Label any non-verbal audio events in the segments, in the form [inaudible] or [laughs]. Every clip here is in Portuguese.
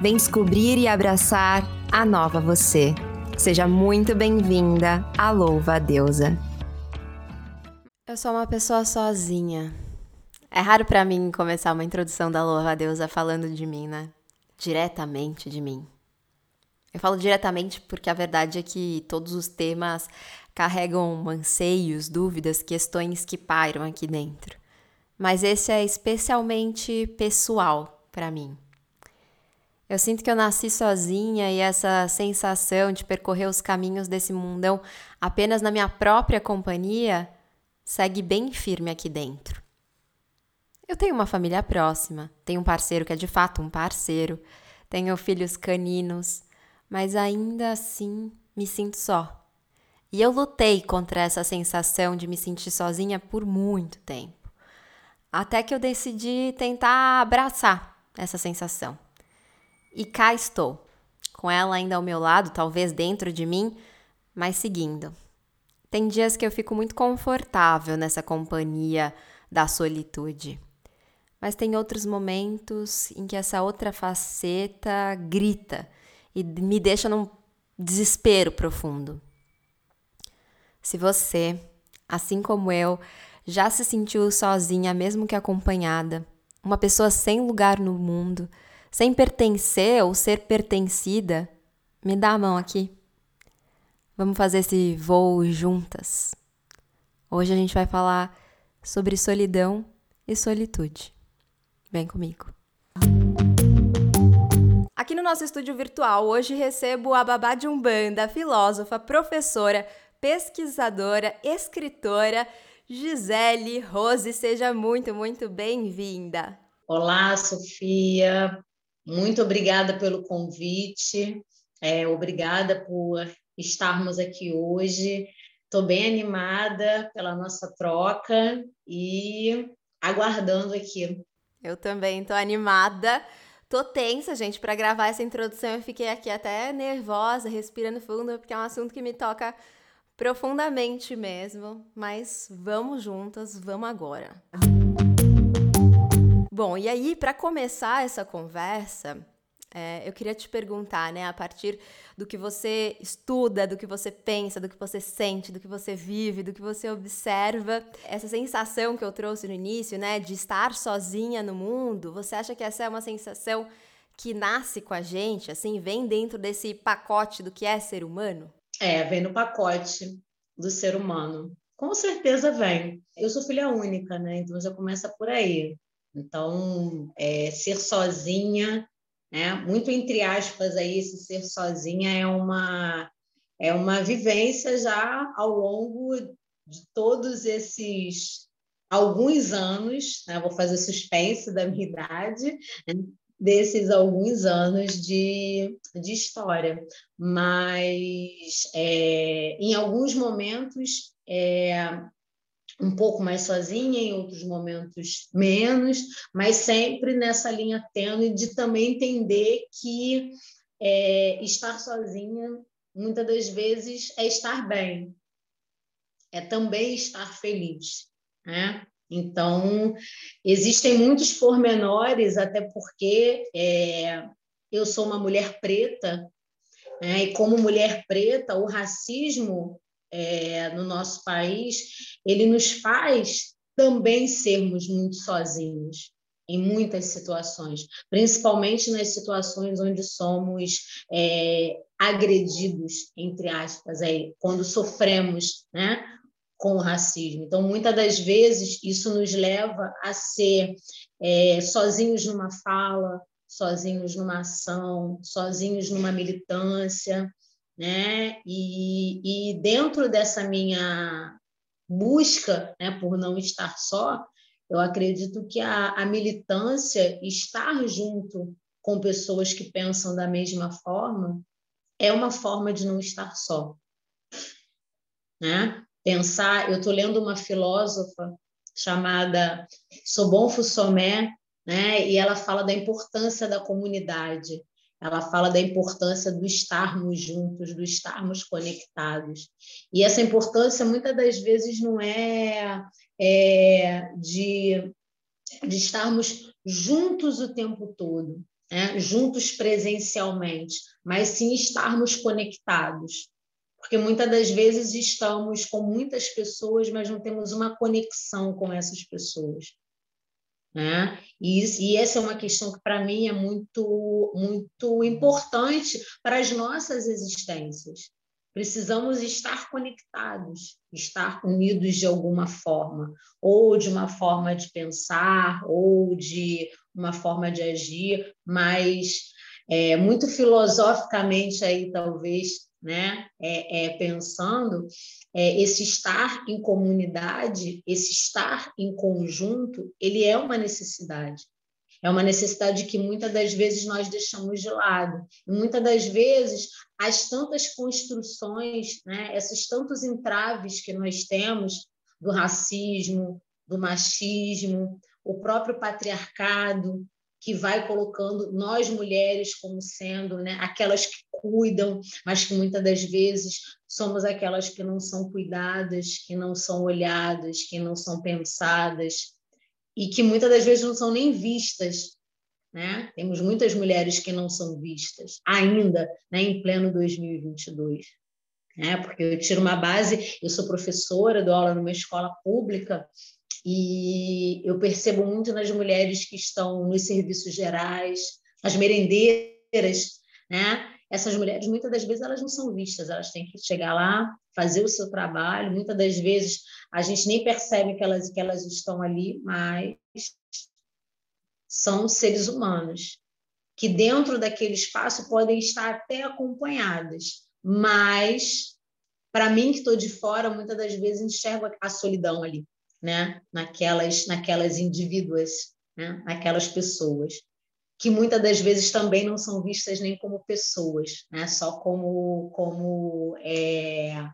Vem descobrir e abraçar a nova você. Seja muito bem-vinda à Louva Deusa. Eu sou uma pessoa sozinha. É raro para mim começar uma introdução da Louva Deusa falando de mim, né? Diretamente de mim. Eu falo diretamente porque a verdade é que todos os temas carregam anseios, dúvidas, questões que pairam aqui dentro. Mas esse é especialmente pessoal para mim. Eu sinto que eu nasci sozinha e essa sensação de percorrer os caminhos desse mundão apenas na minha própria companhia segue bem firme aqui dentro. Eu tenho uma família próxima, tenho um parceiro que é de fato um parceiro, tenho filhos caninos, mas ainda assim me sinto só. E eu lutei contra essa sensação de me sentir sozinha por muito tempo. Até que eu decidi tentar abraçar essa sensação. E cá estou, com ela ainda ao meu lado, talvez dentro de mim, mas seguindo. Tem dias que eu fico muito confortável nessa companhia da solitude. Mas tem outros momentos em que essa outra faceta grita e me deixa num desespero profundo. Se você, assim como eu, já se sentiu sozinha, mesmo que acompanhada, uma pessoa sem lugar no mundo, sem pertencer ou ser pertencida, me dá a mão aqui. Vamos fazer esse voo juntas. Hoje a gente vai falar sobre solidão e solitude. Vem comigo. Aqui no nosso estúdio virtual, hoje recebo a babá de Umbanda, filósofa, professora, pesquisadora, escritora, Gisele Rose. Seja muito, muito bem-vinda. Olá, Sofia. Muito obrigada pelo convite, é, obrigada por estarmos aqui hoje. Estou bem animada pela nossa troca e aguardando aqui. Eu também estou animada. Tô tensa, gente, para gravar essa introdução. Eu fiquei aqui até nervosa, respirando fundo, porque é um assunto que me toca profundamente mesmo. Mas vamos juntas, vamos agora. Bom, e aí, para começar essa conversa, é, eu queria te perguntar, né, a partir do que você estuda, do que você pensa, do que você sente, do que você vive, do que você observa, essa sensação que eu trouxe no início, né, de estar sozinha no mundo, você acha que essa é uma sensação que nasce com a gente, assim, vem dentro desse pacote do que é ser humano? É, vem no pacote do ser humano. Com certeza vem. Eu sou filha única, né? Então já começa por aí. Então, é, ser sozinha, né? muito entre aspas, aí, esse ser sozinha é uma, é uma vivência já ao longo de todos esses alguns anos, né? vou fazer suspense da minha idade, né? desses alguns anos de, de história. Mas, é, em alguns momentos, é, um pouco mais sozinha, em outros momentos menos, mas sempre nessa linha tênue de também entender que é, estar sozinha muitas das vezes é estar bem, é também estar feliz, né? Então, existem muitos pormenores, até porque é, eu sou uma mulher preta, né? e como mulher preta, o racismo é, no nosso país, ele nos faz também sermos muito sozinhos em muitas situações, principalmente nas situações onde somos é, agredidos, entre aspas, aí, quando sofremos né, com o racismo. Então, muitas das vezes, isso nos leva a ser é, sozinhos numa fala, sozinhos numa ação, sozinhos numa militância, né? E, e dentro dessa minha busca, né, por não estar só, eu acredito que a, a militância, estar junto com pessoas que pensam da mesma forma, é uma forma de não estar só. Né? Pensar, eu estou lendo uma filósofa chamada Sobon Fussomé, né? e ela fala da importância da comunidade ela fala da importância do estarmos juntos, do estarmos conectados. E essa importância, muitas das vezes, não é, é de, de estarmos juntos o tempo todo, né, juntos presencialmente, mas sim estarmos conectados. Porque muitas das vezes estamos com muitas pessoas, mas não temos uma conexão com essas pessoas. Né? E, e essa é uma questão que, para mim, é muito, muito importante para as nossas existências. Precisamos estar conectados, estar unidos de alguma forma, ou de uma forma de pensar, ou de uma forma de agir, mas é, muito filosoficamente aí talvez, né, é, é pensando é, esse estar em comunidade, esse estar em conjunto, ele é uma necessidade. É uma necessidade que muitas das vezes nós deixamos de lado. E muitas das vezes, as tantas construções, né, esses tantos entraves que nós temos do racismo, do machismo, o próprio patriarcado, que vai colocando nós mulheres como sendo né, aquelas que cuidam, mas que muitas das vezes somos aquelas que não são cuidadas, que não são olhadas, que não são pensadas e que muitas das vezes não são nem vistas. Né? Temos muitas mulheres que não são vistas ainda né, em pleno 2022. Né? Porque eu tiro uma base, eu sou professora, dou aula numa escola pública e eu percebo muito nas mulheres que estão nos serviços gerais, as merendeiras, né? Essas mulheres, muitas das vezes, elas não são vistas, elas têm que chegar lá, fazer o seu trabalho. Muitas das vezes, a gente nem percebe que elas, que elas estão ali, mas são seres humanos, que dentro daquele espaço podem estar até acompanhadas, mas, para mim, que estou de fora, muitas das vezes enxergo a solidão ali né? naquelas, naquelas indivíduas, né? naquelas pessoas, que muitas das vezes também não são vistas nem como pessoas, né? só como, como é,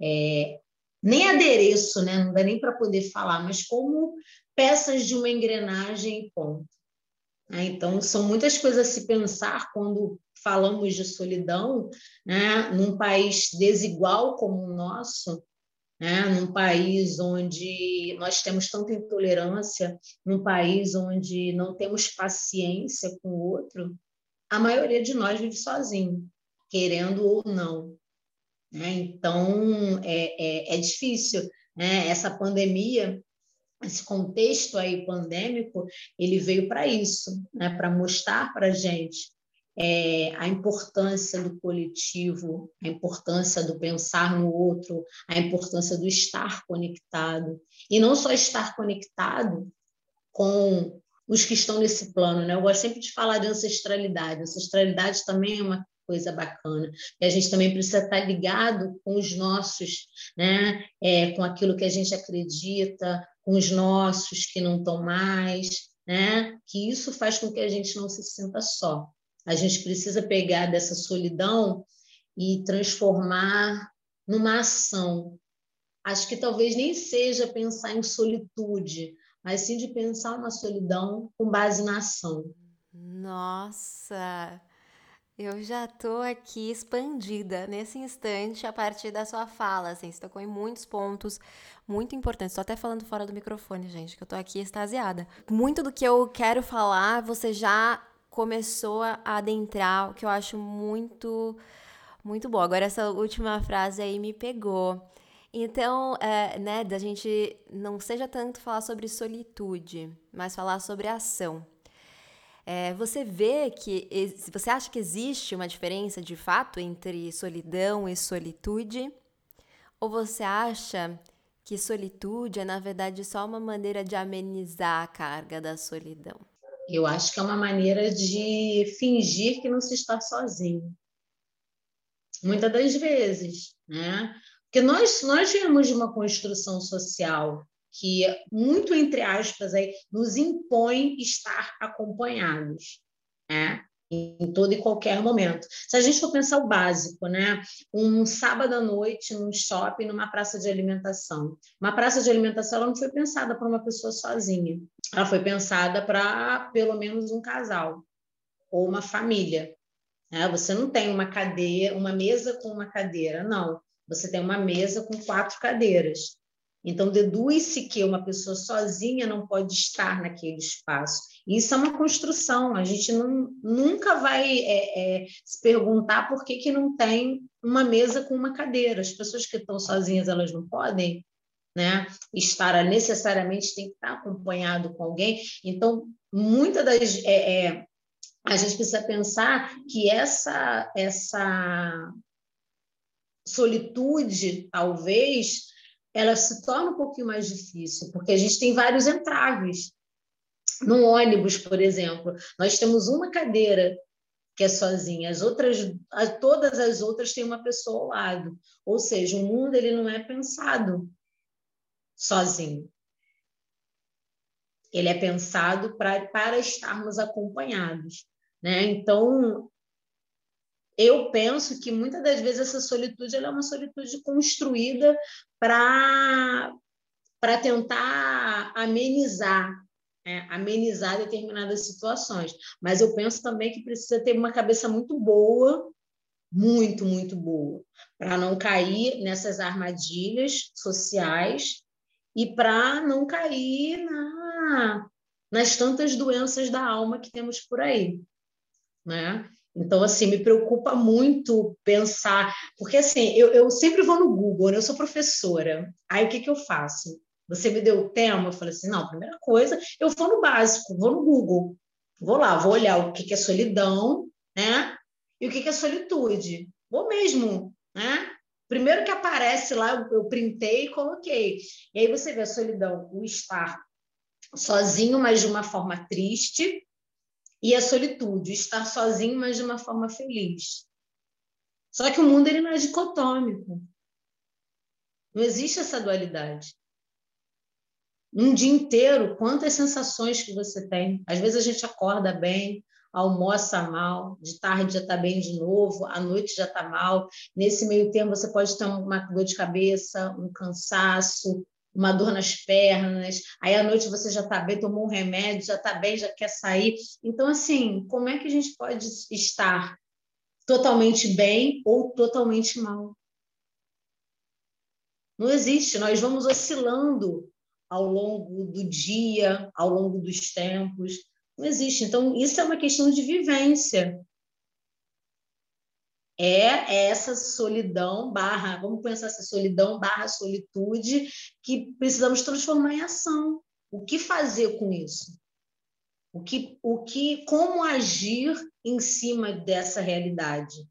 é, nem adereço, né? não dá nem para poder falar, mas como peças de uma engrenagem ponto. Né? Então, são muitas coisas a se pensar quando falamos de solidão, né? num país desigual como o nosso, né? num país onde nós temos tanta intolerância, num país onde não temos paciência com o outro, a maioria de nós vive sozinho, querendo ou não. Né? Então, é, é, é difícil. Né? Essa pandemia, esse contexto aí pandêmico, ele veio para isso, né? para mostrar para a gente é, a importância do coletivo, a importância do pensar no outro, a importância do estar conectado. E não só estar conectado com os que estão nesse plano. Né? Eu gosto sempre de falar de ancestralidade. Ancestralidade também é uma coisa bacana. E a gente também precisa estar ligado com os nossos, né? É, com aquilo que a gente acredita, com os nossos que não estão mais, né? que isso faz com que a gente não se sinta só. A gente precisa pegar dessa solidão e transformar numa ação. Acho que talvez nem seja pensar em solitude, mas sim de pensar na solidão com base na ação. Nossa, eu já estou aqui expandida nesse instante a partir da sua fala, assim, você tocou em muitos pontos muito importantes. Estou até falando fora do microfone, gente, que eu estou aqui extasiada. Muito do que eu quero falar, você já começou a adentrar, o que eu acho muito, muito bom. Agora, essa última frase aí me pegou. Então, é, né, da gente não seja tanto falar sobre solitude, mas falar sobre ação. É, você vê que, você acha que existe uma diferença de fato entre solidão e solitude? Ou você acha que solitude é, na verdade, só uma maneira de amenizar a carga da solidão? Eu acho que é uma maneira de fingir que não se está sozinho. Muitas das vezes, né? Porque nós, nós viemos de uma construção social que, muito entre aspas, aí, nos impõe estar acompanhados. Né? Em todo e qualquer momento. Se a gente for pensar o básico, né? Um sábado à noite num shopping, numa praça de alimentação. Uma praça de alimentação ela não foi pensada para uma pessoa sozinha. Ela foi pensada para pelo menos um casal ou uma família. Né? Você não tem uma cadeira, uma mesa com uma cadeira, não. Você tem uma mesa com quatro cadeiras. Então, deduz-se que uma pessoa sozinha não pode estar naquele espaço. Isso é uma construção, a gente não, nunca vai é, é, se perguntar por que, que não tem uma mesa com uma cadeira. As pessoas que estão sozinhas, elas não podem né, estar necessariamente, tem que estar acompanhado com alguém. Então, muitas das... É, é, a gente precisa pensar que essa, essa solitude, talvez, ela se torna um pouquinho mais difícil, porque a gente tem vários entraves. No ônibus, por exemplo, nós temos uma cadeira que é sozinha, as outras, todas as outras têm uma pessoa ao lado. Ou seja, o mundo ele não é pensado sozinho. Ele é pensado pra, para estarmos acompanhados. Né? Então, eu penso que muitas das vezes essa solitude é uma solitude construída para tentar amenizar, né? amenizar determinadas situações. Mas eu penso também que precisa ter uma cabeça muito boa, muito, muito boa, para não cair nessas armadilhas sociais e para não cair na, nas tantas doenças da alma que temos por aí. Né? Então, assim, me preocupa muito pensar, porque assim, eu, eu sempre vou no Google, né? eu sou professora, aí o que, que eu faço? Você me deu o tema, eu falei assim, não, primeira coisa, eu vou no básico, vou no Google, vou lá, vou olhar o que, que é solidão, né? E o que, que é solitude. Vou mesmo, né? Primeiro que aparece lá, eu, eu printei e coloquei. E aí você vê a solidão, o estar sozinho, mas de uma forma triste, e a solitude, estar sozinho, mas de uma forma feliz. Só que o mundo ele não é dicotômico. Não existe essa dualidade. Um dia inteiro, quantas sensações que você tem. Às vezes a gente acorda bem, almoça mal, de tarde já está bem de novo, à noite já está mal. Nesse meio tempo, você pode ter uma dor de cabeça, um cansaço, uma dor nas pernas, aí à noite você já está bem, tomou um remédio, já está bem, já quer sair. Então, assim, como é que a gente pode estar totalmente bem ou totalmente mal? Não existe, nós vamos oscilando ao longo do dia, ao longo dos tempos. Não existe. Então, isso é uma questão de vivência é essa solidão barra, vamos pensar essa solidão barra solitude que precisamos transformar em ação. O que fazer com isso? O que, o que, como agir em cima dessa realidade?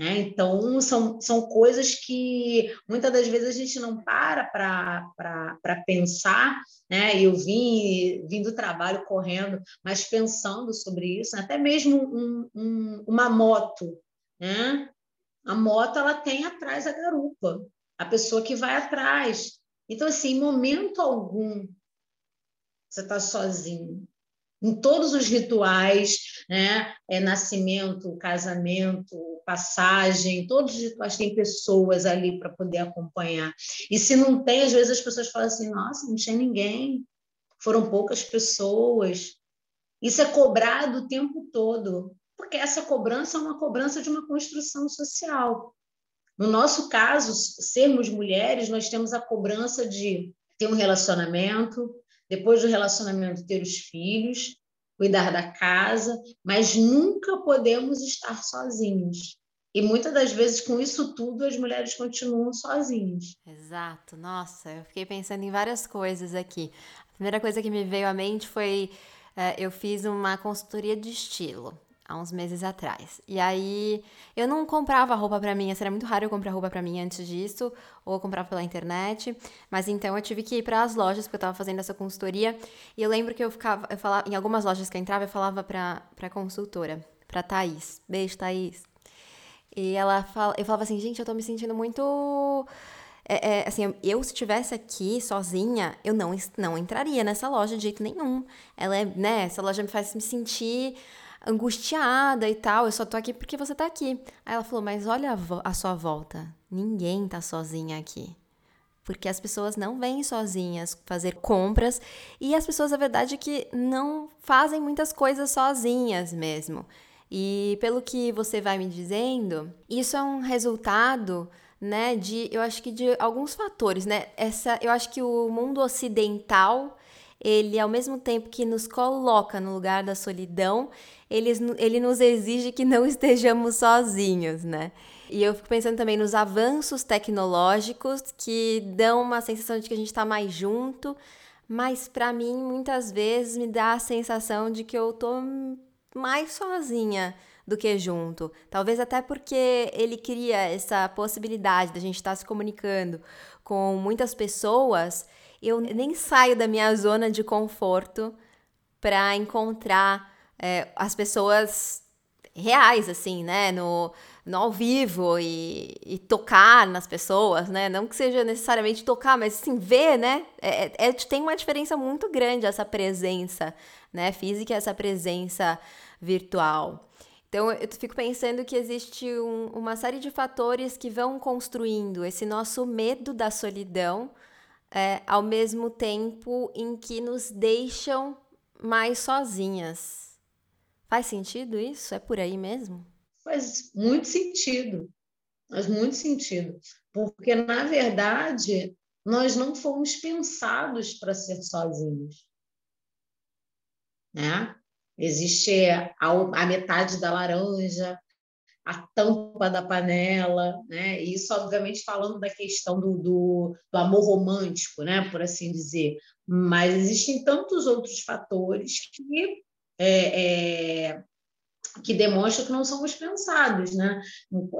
É, então, são, são coisas que muitas das vezes a gente não para para pensar. Né? Eu vim, vim do trabalho correndo, mas pensando sobre isso, até mesmo um, um, uma moto né? A moto ela tem atrás a garupa, a pessoa que vai atrás. Então, assim, em momento algum você está sozinho. Em todos os rituais, né? É nascimento, casamento, passagem, todos os rituais têm pessoas ali para poder acompanhar. E se não tem, às vezes as pessoas falam assim: nossa, não tinha ninguém, foram poucas pessoas. Isso é cobrado o tempo todo porque essa cobrança é uma cobrança de uma construção social. No nosso caso, sermos mulheres, nós temos a cobrança de ter um relacionamento, depois do relacionamento ter os filhos, cuidar da casa, mas nunca podemos estar sozinhos. E muitas das vezes, com isso tudo, as mulheres continuam sozinhas. Exato. Nossa, eu fiquei pensando em várias coisas aqui. A primeira coisa que me veio à mente foi: uh, eu fiz uma consultoria de estilo há uns meses atrás. E aí eu não comprava roupa para mim, era muito raro eu comprar roupa para mim antes disso, ou eu comprava pela internet, mas então eu tive que ir para as lojas porque eu tava fazendo essa consultoria, e eu lembro que eu ficava, eu falava, em algumas lojas que eu entrava, eu falava pra, pra consultora, pra Thaís. Beijo, Thaís. E ela fala, eu falava assim, gente, eu tô me sentindo muito é, é, assim, eu se estivesse aqui sozinha, eu não, não entraria nessa loja de jeito nenhum. Ela é, né, essa loja me faz me sentir angustiada e tal, eu só tô aqui porque você tá aqui. Aí ela falou: Mas olha a, a sua volta, ninguém tá sozinha aqui. Porque as pessoas não vêm sozinhas fazer compras e as pessoas, a verdade, é que não fazem muitas coisas sozinhas mesmo. E pelo que você vai me dizendo, isso é um resultado né, de, eu acho que de alguns fatores, né? Essa, eu acho que o mundo ocidental, ele ao mesmo tempo que nos coloca no lugar da solidão, ele, ele nos exige que não [laughs] estejamos sozinhos, né? E eu fico pensando também nos avanços tecnológicos que dão uma sensação de que a gente está mais junto, mas para mim muitas vezes me dá a sensação de que eu tô mais sozinha do que junto. Talvez até porque ele cria essa possibilidade da gente estar tá se comunicando com muitas pessoas, eu nem saio da minha zona de conforto para encontrar é, as pessoas reais, assim, né? No, no ao vivo e, e, tocar nas pessoas, né? Não que seja necessariamente tocar, mas assim, ver, né? É, é, é tem uma diferença muito grande essa presença, né? Física essa presença virtual. Então, eu fico pensando que existe um, uma série de fatores que vão construindo esse nosso medo da solidão, é, ao mesmo tempo em que nos deixam mais sozinhas. Faz sentido isso? É por aí mesmo? Faz muito sentido. Faz muito sentido. Porque, na verdade, nós não fomos pensados para ser sozinhos. Né? Existe a, a metade da laranja, a tampa da panela, né? Isso, obviamente, falando da questão do, do, do, amor romântico, né? Por assim dizer. Mas existem tantos outros fatores que é, é, que demonstram que não somos pensados, né?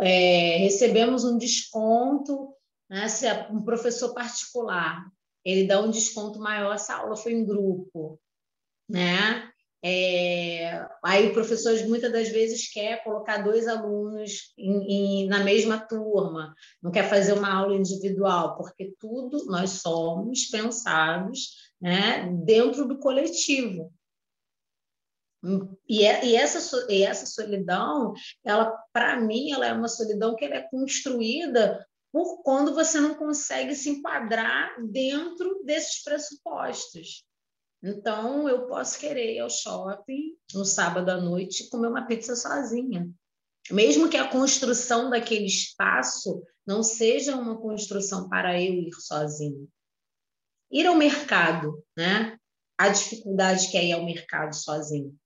É, recebemos um desconto, né? Se é um professor particular ele dá um desconto maior se a aula foi em grupo, né? É, aí o professor muitas das vezes quer colocar dois alunos em, em, na mesma turma, não quer fazer uma aula individual, porque tudo nós somos pensados né, dentro do coletivo. E, é, e, essa, e essa solidão, ela para mim, ela é uma solidão que é construída por quando você não consegue se enquadrar dentro desses pressupostos. Então, eu posso querer ir ao shopping no sábado à noite e comer uma pizza sozinha. Mesmo que a construção daquele espaço não seja uma construção para eu ir sozinho. Ir ao mercado, né? A dificuldade que é ir ao mercado sozinho.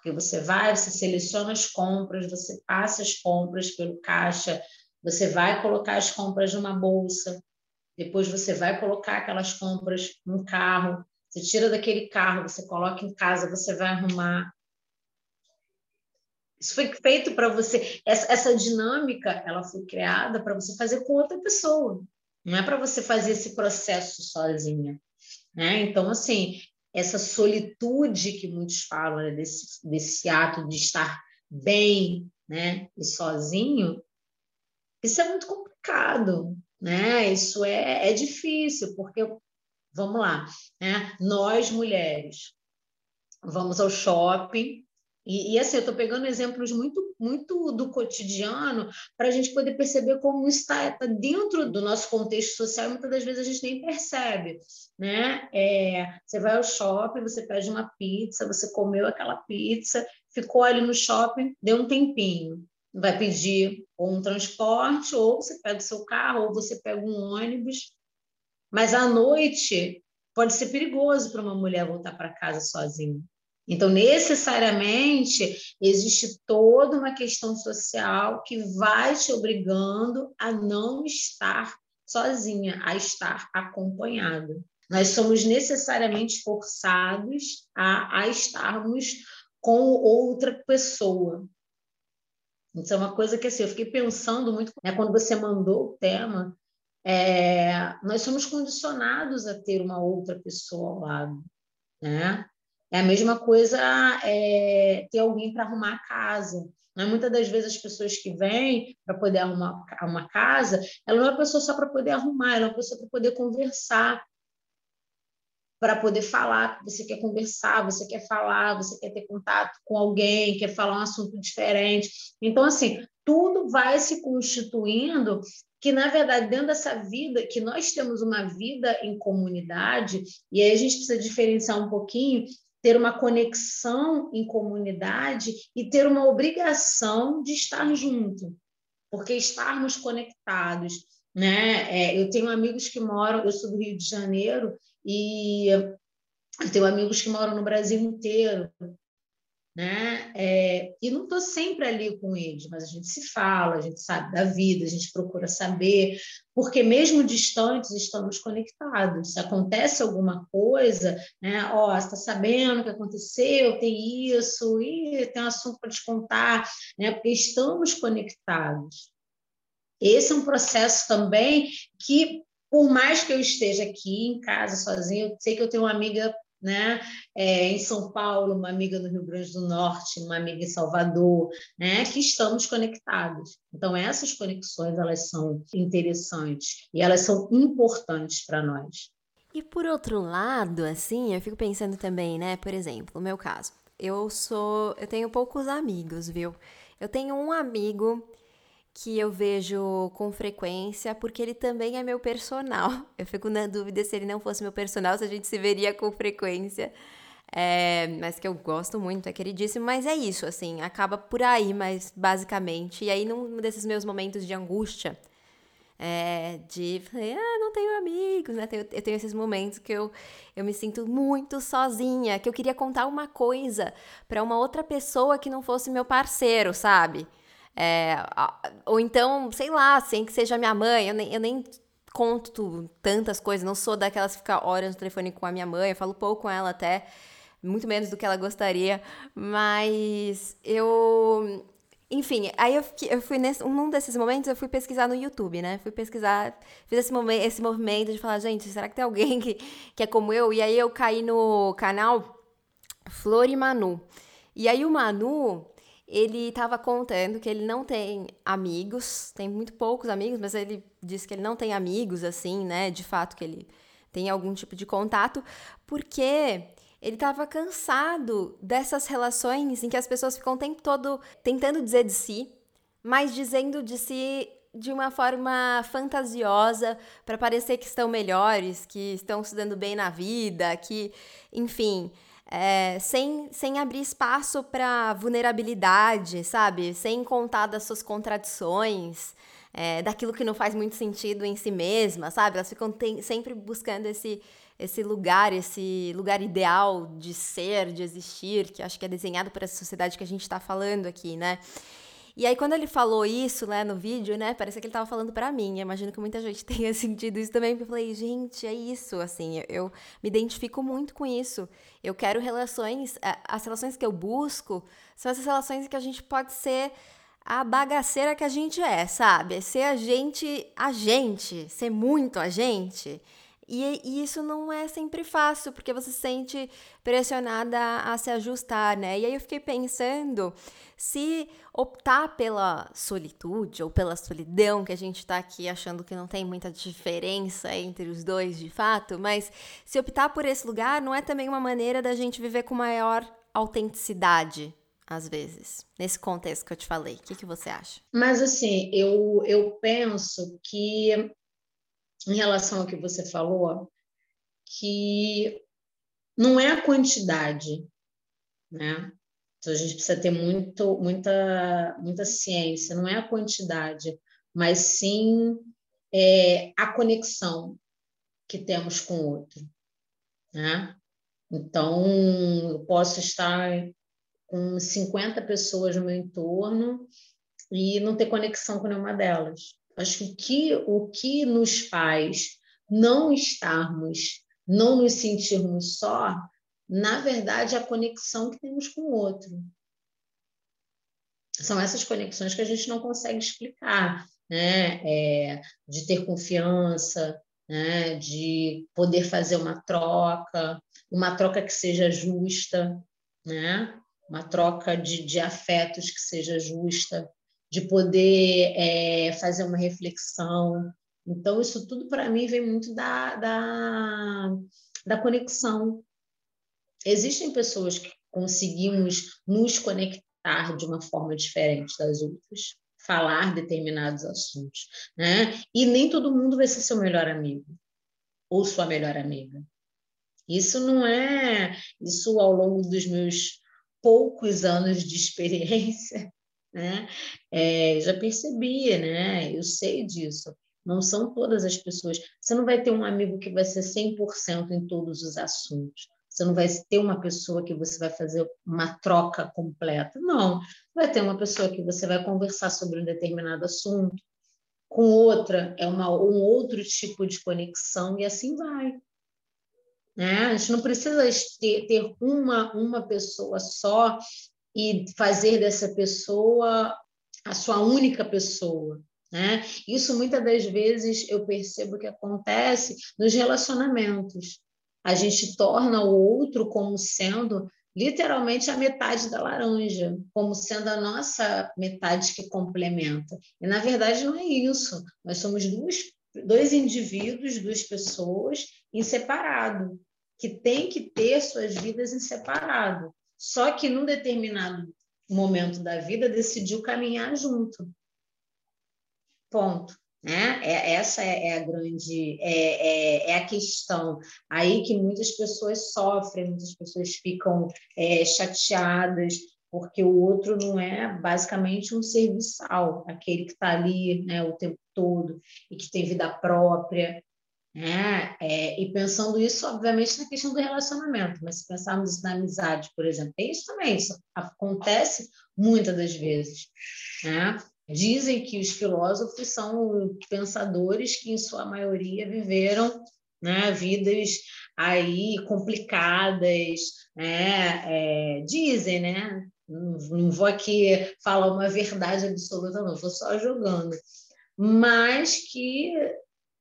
Porque você vai, você seleciona as compras, você passa as compras pelo caixa, você vai colocar as compras numa bolsa, depois você vai colocar aquelas compras no carro, você tira daquele carro, você coloca em casa, você vai arrumar. Isso foi feito para você. Essa, essa dinâmica, ela foi criada para você fazer com outra pessoa. Não é para você fazer esse processo sozinha. Né? Então, assim, essa solitude que muitos falam, né? desse, desse ato de estar bem né? e sozinho, isso é muito complicado. Né? Isso é, é difícil, porque Vamos lá, né? Nós mulheres vamos ao shopping e, e assim eu estou pegando exemplos muito muito do cotidiano para a gente poder perceber como está tá dentro do nosso contexto social e muitas das vezes a gente nem percebe, né? É, você vai ao shopping, você pede uma pizza, você comeu aquela pizza, ficou ali no shopping, deu um tempinho, vai pedir ou um transporte ou você pega o seu carro ou você pega um ônibus mas à noite pode ser perigoso para uma mulher voltar para casa sozinha. Então, necessariamente, existe toda uma questão social que vai te obrigando a não estar sozinha, a estar acompanhada. Nós somos necessariamente forçados a, a estarmos com outra pessoa. Isso é uma coisa que assim, eu fiquei pensando muito né, quando você mandou o tema. É, nós somos condicionados a ter uma outra pessoa ao lado, né? É a mesma coisa é, ter alguém para arrumar a casa. Né? Muitas das vezes as pessoas que vêm para poder arrumar uma casa, ela não é uma pessoa só para poder arrumar, ela é uma pessoa para poder conversar, para poder falar. Você quer conversar, você quer falar, você quer ter contato com alguém, quer falar um assunto diferente. Então, assim, tudo vai se constituindo que na verdade dentro dessa vida que nós temos uma vida em comunidade e aí a gente precisa diferenciar um pouquinho ter uma conexão em comunidade e ter uma obrigação de estar junto porque estarmos conectados, né? É, eu tenho amigos que moram, eu sou do Rio de Janeiro e eu tenho amigos que moram no Brasil inteiro, né? É, e não estou sempre ali com eles, mas a gente se fala, a gente sabe da vida, a gente procura saber, porque mesmo distantes estamos conectados. Se acontece alguma coisa, né? Ó, oh, está sabendo o que aconteceu? Tem isso e tem um assunto para te contar, né? Porque estamos conectados. Esse é um processo também que por mais que eu esteja aqui em casa sozinha, eu sei que eu tenho uma amiga né? É, em São Paulo, uma amiga no Rio Grande do Norte, uma amiga em Salvador, né? Que estamos conectados. Então essas conexões elas são interessantes e elas são importantes para nós. E por outro lado, assim, eu fico pensando também, né? Por exemplo, no meu caso, eu sou, eu tenho poucos amigos, viu? Eu tenho um amigo que eu vejo com frequência, porque ele também é meu personal. [laughs] Eu fico na dúvida se ele não fosse meu personal, se a gente se veria com frequência. É, mas que eu gosto muito, é queridíssimo, mas é isso, assim, acaba por aí, mas basicamente. E aí, num desses meus momentos de angústia, é, de ah, não tenho amigos, né? Eu tenho esses momentos que eu, eu me sinto muito sozinha, que eu queria contar uma coisa para uma outra pessoa que não fosse meu parceiro, sabe? É, ou então, sei lá, sem que seja minha mãe, eu nem, eu nem conto tantas coisas, não sou daquelas que fica horas no telefone com a minha mãe, eu falo pouco com ela até, muito menos do que ela gostaria, mas eu. Enfim, aí eu, eu fui nesse, num desses momentos, eu fui pesquisar no YouTube, né? Fui pesquisar, fiz esse, momen esse movimento de falar, gente, será que tem alguém que, que é como eu? E aí eu caí no canal Flor e Manu. E aí o Manu, ele estava contando que ele não tem amigos, tem muito poucos amigos, mas ele disse que ele não tem amigos, assim, né? De fato, que ele tem algum tipo de contato, porque ele estava cansado dessas relações em que as pessoas ficam o tempo todo tentando dizer de si, mas dizendo de si de uma forma fantasiosa para parecer que estão melhores, que estão se dando bem na vida, que, enfim, é, sem, sem abrir espaço para vulnerabilidade, sabe? Sem contar das suas contradições, é, daquilo que não faz muito sentido em si mesma, sabe? Elas ficam tem, sempre buscando esse, esse lugar, esse lugar ideal de ser, de existir, que acho que é desenhado para essa sociedade que a gente está falando aqui, né? E aí, quando ele falou isso, né, no vídeo, né, parecia que ele tava falando para mim. Eu imagino que muita gente [laughs] tenha sentido isso também, porque eu falei, gente, é isso, assim, eu, eu me identifico muito com isso. Eu quero relações, as relações que eu busco são essas relações que a gente pode ser a bagaceira que a gente é, sabe? Ser a gente, a gente, ser muito a gente. E, e, isso não é sempre fácil, porque você se sente pressionada a, a se ajustar, né? E aí eu fiquei pensando se optar pela solitude ou pela solidão, que a gente tá aqui achando que não tem muita diferença entre os dois de fato, mas se optar por esse lugar não é também uma maneira da gente viver com maior autenticidade, às vezes, nesse contexto que eu te falei. O que, que você acha? Mas, assim, eu, eu penso que em relação ao que você falou, que não é a quantidade, né? Então a gente precisa ter muito, muita, muita ciência, não é a quantidade, mas sim é, a conexão que temos com o outro, né? Então, eu posso estar com 50 pessoas no meu entorno e não ter conexão com nenhuma delas. Acho que o que nos faz não estarmos, não nos sentirmos só, na verdade, é a conexão que temos com o outro. São essas conexões que a gente não consegue explicar, né? É, de ter confiança, né? de poder fazer uma troca, uma troca que seja justa, né? uma troca de, de afetos que seja justa, de poder é, fazer uma reflexão. Então, isso tudo para mim vem muito da, da, da conexão. Existem pessoas que conseguimos nos conectar de uma forma diferente das outras, falar determinados assuntos, né? E nem todo mundo vai ser seu melhor amigo ou sua melhor amiga. Isso não é, isso ao longo dos meus poucos anos de experiência, né? É, já percebi, né? Eu sei disso. Não são todas as pessoas. Você não vai ter um amigo que vai ser 100% em todos os assuntos. Você não vai ter uma pessoa que você vai fazer uma troca completa. Não. Vai ter uma pessoa que você vai conversar sobre um determinado assunto, com outra é uma, um outro tipo de conexão, e assim vai. Né? A gente não precisa ter, ter uma, uma pessoa só e fazer dessa pessoa a sua única pessoa. Né? Isso muitas das vezes eu percebo que acontece nos relacionamentos. A gente torna o outro como sendo literalmente a metade da laranja, como sendo a nossa metade que complementa. E na verdade não é isso. Nós somos duas, dois indivíduos, duas pessoas em separado, que têm que ter suas vidas em separado. Só que num determinado momento da vida decidiu caminhar junto. Ponto. Né? É, essa é, é a grande é, é, é, a questão aí que muitas pessoas sofrem, muitas pessoas ficam é, chateadas porque o outro não é basicamente um serviçal, aquele que está ali né, o tempo todo e que tem vida própria. Né? É, e pensando isso, obviamente, na questão do relacionamento, mas se pensarmos na amizade, por exemplo, é isso também, isso acontece muitas das vezes. Né? Dizem que os filósofos são pensadores que, em sua maioria, viveram né, vidas aí complicadas, né? É, dizem, né? Não, vou aqui falar uma verdade absoluta, não, estou só jogando. Mas que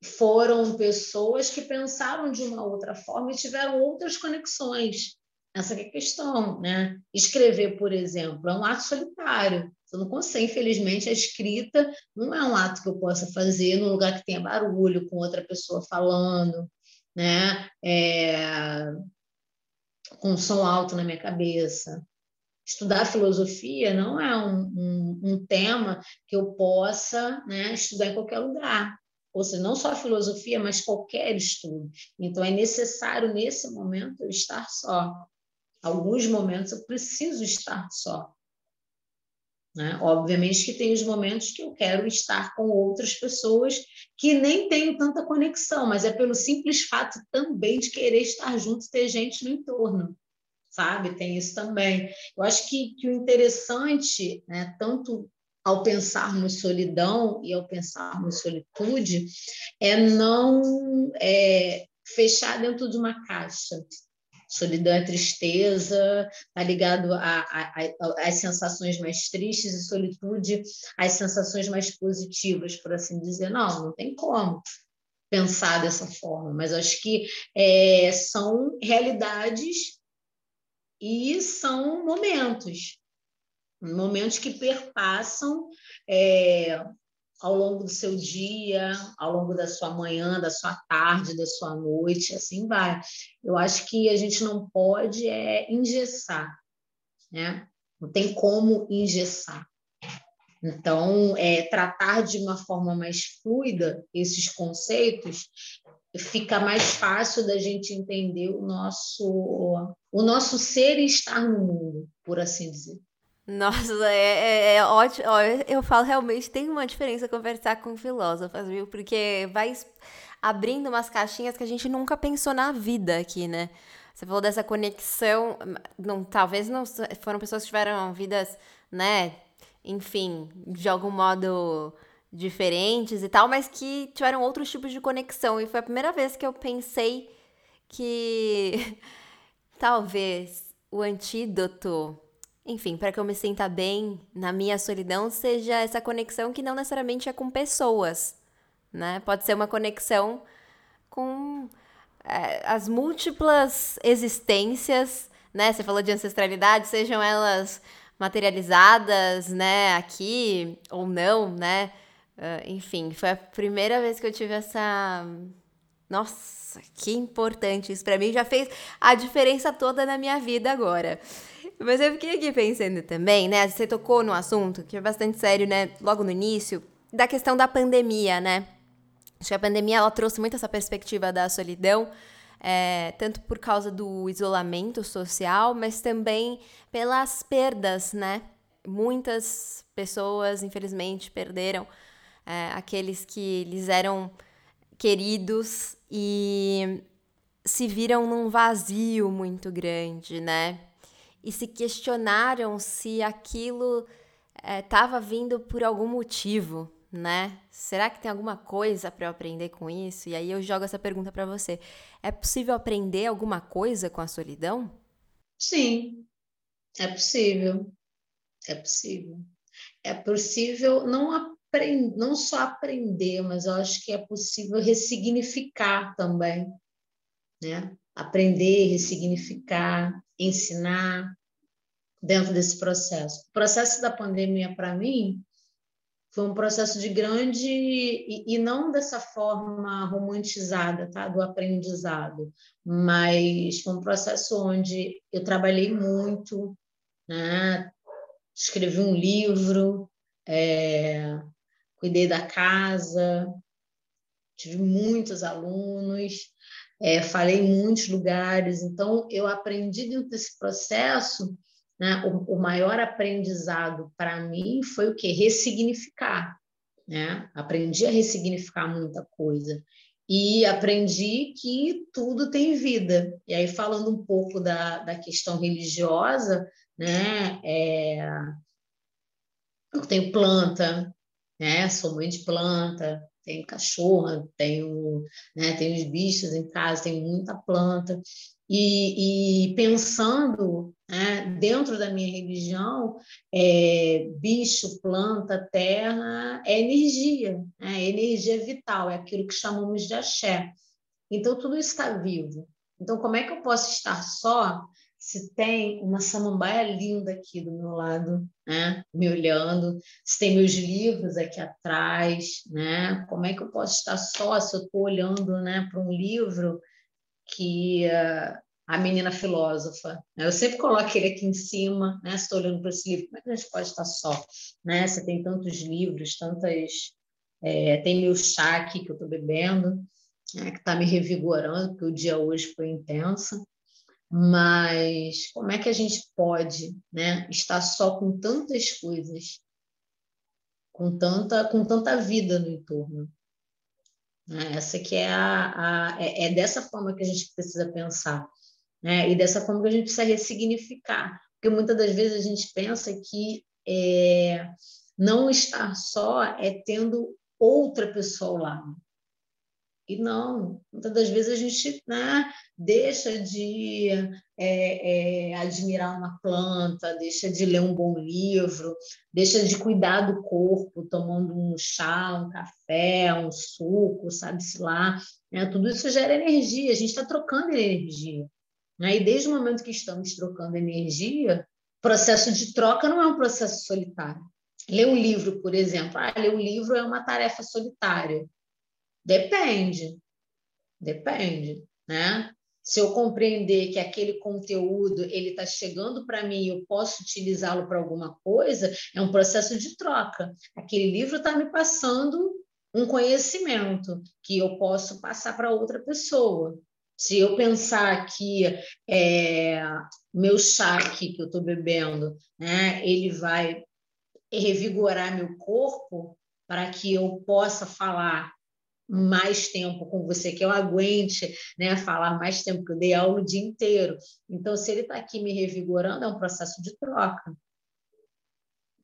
foram pessoas que pensaram de uma outra forma e tiveram outras conexões. Essa é a questão, né? Escrever, por exemplo, é um ato solitário. Você não consegue, infelizmente, a escrita não é um ato que eu possa fazer num lugar que tenha barulho, com outra pessoa falando, né? É... com som alto na minha cabeça. Estudar filosofia não é um, um, um tema que eu possa né, estudar em qualquer lugar ou seja, não só a filosofia, mas qualquer estudo. Então, é necessário, nesse momento, eu estar só. Alguns momentos eu preciso estar só. Né? Obviamente que tem os momentos que eu quero estar com outras pessoas que nem tenho tanta conexão, mas é pelo simples fato também de querer estar junto e ter gente no entorno, sabe? Tem isso também. Eu acho que, que o interessante, né, tanto ao pensarmos solidão e ao pensarmos solitude, é não é, fechar dentro de uma caixa, Solidão é tristeza, está ligado às sensações mais tristes e solitude às sensações mais positivas, por assim dizer. Não, não tem como pensar dessa forma, mas acho que é, são realidades e são momentos, momentos que perpassam é, ao longo do seu dia, ao longo da sua manhã, da sua tarde, da sua noite, assim vai. Eu acho que a gente não pode é engessar, né? Não tem como engessar. Então, é, tratar de uma forma mais fluida esses conceitos fica mais fácil da gente entender o nosso o nosso ser e estar no mundo, por assim dizer. Nossa, é, é, é ótimo. Eu falo realmente tem uma diferença conversar com filósofos, viu? Porque vai abrindo umas caixinhas que a gente nunca pensou na vida aqui, né? Você falou dessa conexão, não, talvez não foram pessoas que tiveram vidas, né? Enfim, de algum modo diferentes e tal, mas que tiveram outros tipos de conexão. E foi a primeira vez que eu pensei que [laughs] talvez o antídoto enfim, para que eu me sinta bem na minha solidão, seja essa conexão que não necessariamente é com pessoas, né? Pode ser uma conexão com é, as múltiplas existências, né? Você falou de ancestralidade, sejam elas materializadas, né, aqui ou não, né? Uh, enfim, foi a primeira vez que eu tive essa. Nossa, que importante! Isso para mim já fez a diferença toda na minha vida agora. Mas eu fiquei aqui pensando também, né? Você tocou no assunto, que é bastante sério, né? Logo no início, da questão da pandemia, né? Acho que a pandemia ela trouxe muito essa perspectiva da solidão, é, tanto por causa do isolamento social, mas também pelas perdas, né? muitas pessoas, infelizmente, perderam é, aqueles que lhes eram queridos e se viram num vazio muito grande, né? E se questionaram se aquilo estava é, vindo por algum motivo, né? Será que tem alguma coisa para eu aprender com isso? E aí eu jogo essa pergunta para você. É possível aprender alguma coisa com a solidão? Sim, é possível. É possível. É possível não não só aprender, mas eu acho que é possível ressignificar também, né? Aprender, ressignificar, ensinar dentro desse processo. O processo da pandemia para mim foi um processo de grande e, e, não dessa forma romantizada, tá, do aprendizado, mas foi um processo onde eu trabalhei muito, né, escrevi um livro, é, cuidei da casa, tive muitos alunos, é, falei em muitos lugares, então eu aprendi dentro desse processo né? O, o maior aprendizado para mim foi o que? Ressignificar. Né? Aprendi a ressignificar muita coisa. E aprendi que tudo tem vida. E aí, falando um pouco da, da questão religiosa, né? É, eu tenho planta, né? Sou mãe de planta, tenho cachorra, tenho, né, tenho os bichos em casa, tenho muita planta. E, e pensando né, dentro da minha religião, é, bicho, planta, terra é energia, é energia vital, é aquilo que chamamos de axé. Então, tudo está vivo. Então, como é que eu posso estar só se tem uma samambaia linda aqui do meu lado, né, me olhando, se tem meus livros aqui atrás, né, como é que eu posso estar só se eu estou olhando, né, para um livro que uh, a menina filósofa. Né? Eu sempre coloco ele aqui em cima, né? Estou olhando para esse livro, como é que a gente pode estar só? Né? Você tem tantos livros, tantas. É, tem meu chá aqui que eu estou bebendo, né? que está me revigorando, porque o dia hoje foi intenso. Mas como é que a gente pode né, estar só com tantas coisas, com tanta, com tanta vida no entorno? Né? Essa que é, a, a, é, é dessa forma que a gente precisa pensar. Né? E dessa forma que a gente precisa ressignificar. Porque muitas das vezes a gente pensa que é, não estar só é tendo outra pessoa ao lado. E não, muitas das vezes a gente né, deixa de é, é, admirar uma planta, deixa de ler um bom livro, deixa de cuidar do corpo, tomando um chá, um café, um suco, sabe-se lá. Né? Tudo isso gera energia, a gente está trocando energia. Né? E desde o momento que estamos trocando energia, processo de troca não é um processo solitário. Ler um livro, por exemplo, ah, ler um livro é uma tarefa solitária. Depende. Depende, né? Se eu compreender que aquele conteúdo ele está chegando para mim e eu posso utilizá-lo para alguma coisa, é um processo de troca. Aquele livro está me passando um conhecimento que eu posso passar para outra pessoa. Se eu pensar que é, meu chá que eu estou bebendo, né, ele vai revigorar meu corpo para que eu possa falar mais tempo com você, que eu aguente né, falar mais tempo, que eu dei aula o dia inteiro. Então, se ele está aqui me revigorando, é um processo de troca.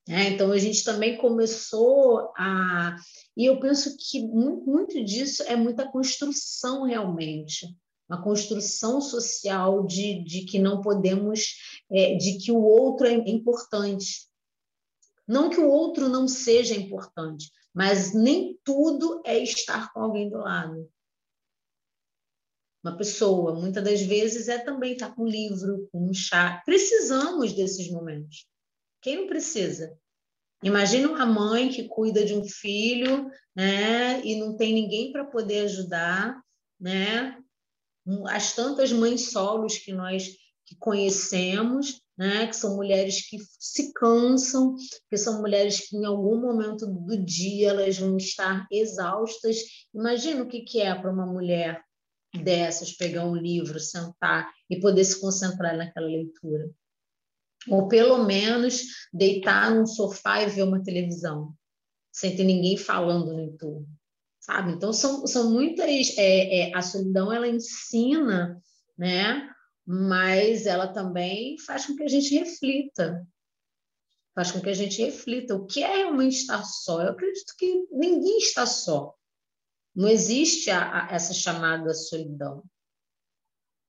É, então, a gente também começou a. E eu penso que muito, disso é muita construção, realmente uma construção social de, de que não podemos, é, de que o outro é importante. Não que o outro não seja importante, mas nem tudo é estar com alguém do lado. Uma pessoa, muitas das vezes, é também estar com um livro, com um chá. Precisamos desses momentos. Quem não precisa? Imagina uma mãe que cuida de um filho, né, e não tem ninguém para poder ajudar, né? as tantas mães solos que nós que conhecemos, né, que são mulheres que se cansam, que são mulheres que em algum momento do dia elas vão estar exaustas. Imagina o que, que é para uma mulher dessas pegar um livro, sentar e poder se concentrar naquela leitura. Ou pelo menos deitar num sofá e ver uma televisão, sem ter ninguém falando no entorno, sabe? Então são, são muitas. É, é, a solidão ela ensina, né? Mas ela também faz com que a gente reflita, faz com que a gente reflita o que é realmente estar só. Eu acredito que ninguém está só. Não existe a, a, essa chamada solidão.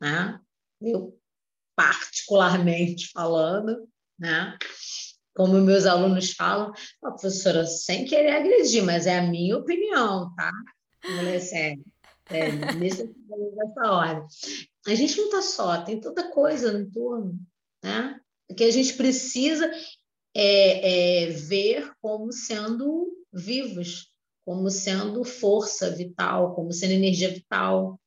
Né? Eu, particularmente falando, né? como meus alunos falam, oh, professora, sem querer agredir, mas é a minha opinião, tá? Mulher sério. É, nessa ordem. A gente não está só, tem tanta coisa no entorno, né? Que a gente precisa é, é, ver como sendo vivos, como sendo força vital, como sendo energia vital,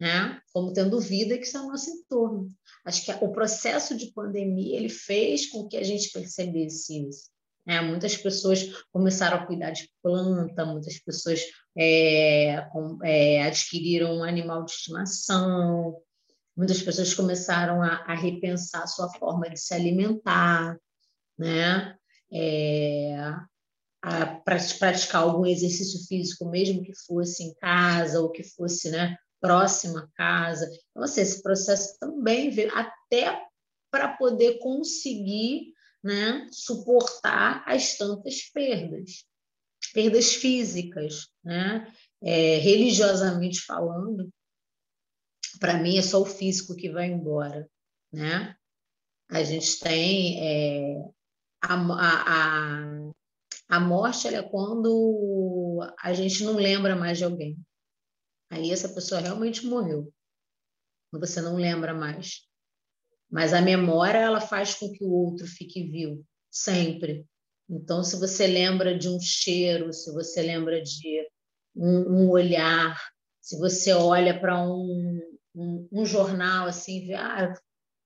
né? como tendo vida que está no nosso entorno. Acho que o processo de pandemia ele fez com que a gente percebesse isso. Né? Muitas pessoas começaram a cuidar de planta, muitas pessoas é, com, é, adquiriram um animal de estimação, muitas pessoas começaram a, a repensar a sua forma de se alimentar, né? É, a praticar algum exercício físico, mesmo que fosse em casa ou que fosse né, próximo à casa. Então, assim, esse processo também veio até para poder conseguir né, suportar as tantas perdas, perdas físicas, né? É, religiosamente falando, para mim é só o físico que vai embora, né? A gente tem é, a, a, a morte é quando a gente não lembra mais de alguém. Aí essa pessoa realmente morreu. Você não lembra mais. Mas a memória ela faz com que o outro fique vivo sempre. Então, se você lembra de um cheiro, se você lembra de um, um olhar, se você olha para um, um, um, jornal assim, vê, ah, a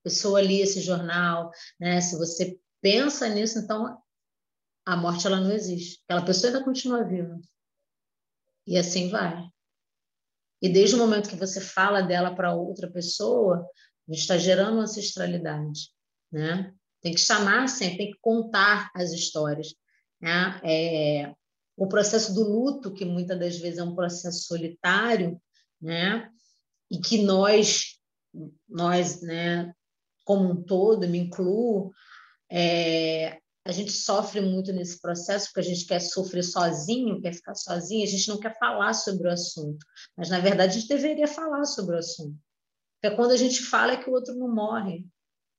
pessoa lia esse jornal, né? Se você pensa nisso, então a morte ela não existe. Aquela pessoa ainda continua viva. E assim vai. E desde o momento que você fala dela para outra pessoa, a gente está gerando ancestralidade, né? Tem que chamar sempre, tem que contar as histórias. Né? É, o processo do luto, que muitas das vezes é um processo solitário, né? E que nós, nós, né, como um todo, me incluo, é, a gente sofre muito nesse processo porque a gente quer sofrer sozinho, quer ficar sozinho, a gente não quer falar sobre o assunto. Mas, na verdade, a gente deveria falar sobre o assunto. Porque quando a gente fala é que o outro não morre.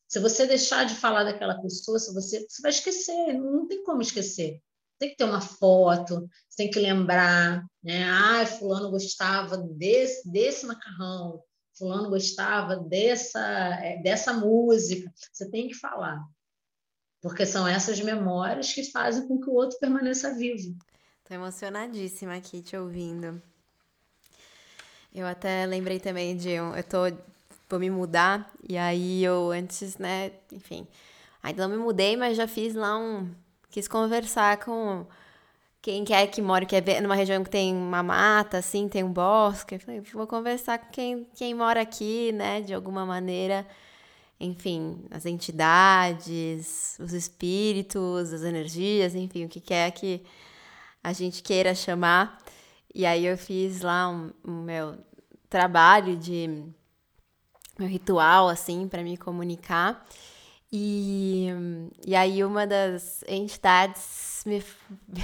Se você deixar de falar daquela pessoa, se você, você vai esquecer, não tem como esquecer. Tem que ter uma foto, você tem que lembrar, né? Ah, fulano gostava desse, desse macarrão, fulano gostava dessa, é, dessa música. Você tem que falar porque são essas memórias que fazem com que o outro permaneça vivo. Tô emocionadíssima aqui te ouvindo. Eu até lembrei também de eu tô vou me mudar e aí eu antes, né, enfim, ainda não me mudei, mas já fiz lá um quis conversar com quem quer que mora, que é numa região que tem uma mata, assim, tem um bosque. Falei, vou conversar com quem, quem mora aqui, né, de alguma maneira enfim, as entidades, os espíritos, as energias, enfim, o que quer que a gente queira chamar. E aí eu fiz lá um, um meu trabalho de meu ritual assim para me comunicar. E, e aí uma das entidades me,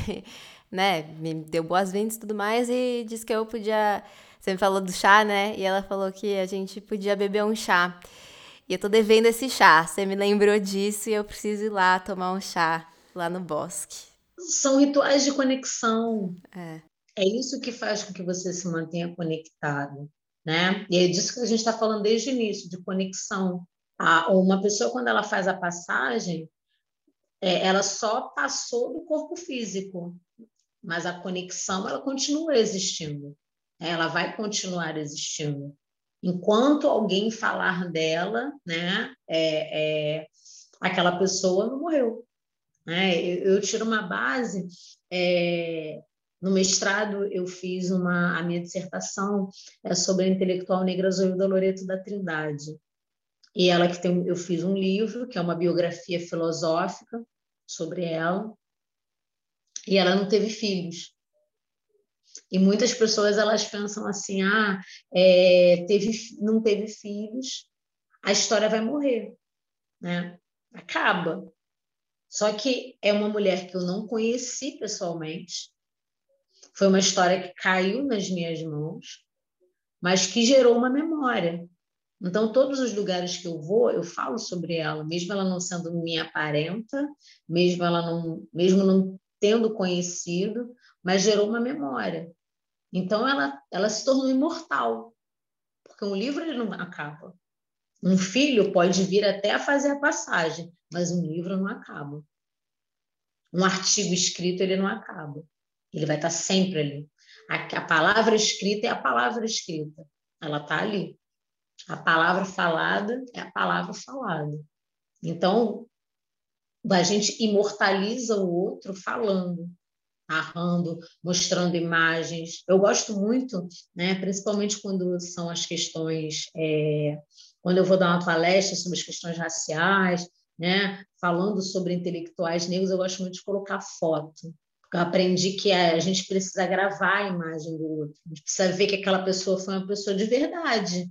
[laughs] né, me deu boas-vindas e tudo mais e disse que eu podia. Você me falou do chá, né? E ela falou que a gente podia beber um chá. E eu tô devendo esse chá. Você me lembrou disso e eu preciso ir lá tomar um chá lá no bosque. São rituais de conexão. É. É isso que faz com que você se mantenha conectado, né? E é disso que a gente está falando desde o início, de conexão. A, uma pessoa, quando ela faz a passagem, é, ela só passou do corpo físico, mas a conexão, ela continua existindo. Ela vai continuar existindo enquanto alguém falar dela, né, é, é, aquela pessoa não morreu. Né? Eu, eu tiro uma base. É, no mestrado, eu fiz uma, a minha dissertação é sobre a intelectual negra Zoilda Loreto da Trindade. E ela que tem, eu fiz um livro que é uma biografia filosófica sobre ela. E ela não teve filhos. E muitas pessoas elas pensam assim, ah, é, teve, não teve filhos, a história vai morrer, né? Acaba. Só que é uma mulher que eu não conheci pessoalmente. Foi uma história que caiu nas minhas mãos, mas que gerou uma memória. Então, todos os lugares que eu vou, eu falo sobre ela, mesmo ela não sendo minha parenta, mesmo ela não, mesmo não tendo conhecido, mas gerou uma memória. Então, ela, ela se tornou imortal, porque um livro ele não acaba. Um filho pode vir até a fazer a passagem, mas um livro não acaba. Um artigo escrito ele não acaba. Ele vai estar sempre ali. A, a palavra escrita é a palavra escrita. Ela está ali. A palavra falada é a palavra falada. Então, a gente imortaliza o outro falando, narrando, mostrando imagens. Eu gosto muito, né, principalmente quando são as questões, é, quando eu vou dar uma palestra sobre as questões raciais, né, falando sobre intelectuais negros, eu gosto muito de colocar foto. Eu aprendi que a gente precisa gravar a imagem do outro, a gente precisa ver que aquela pessoa foi uma pessoa de verdade,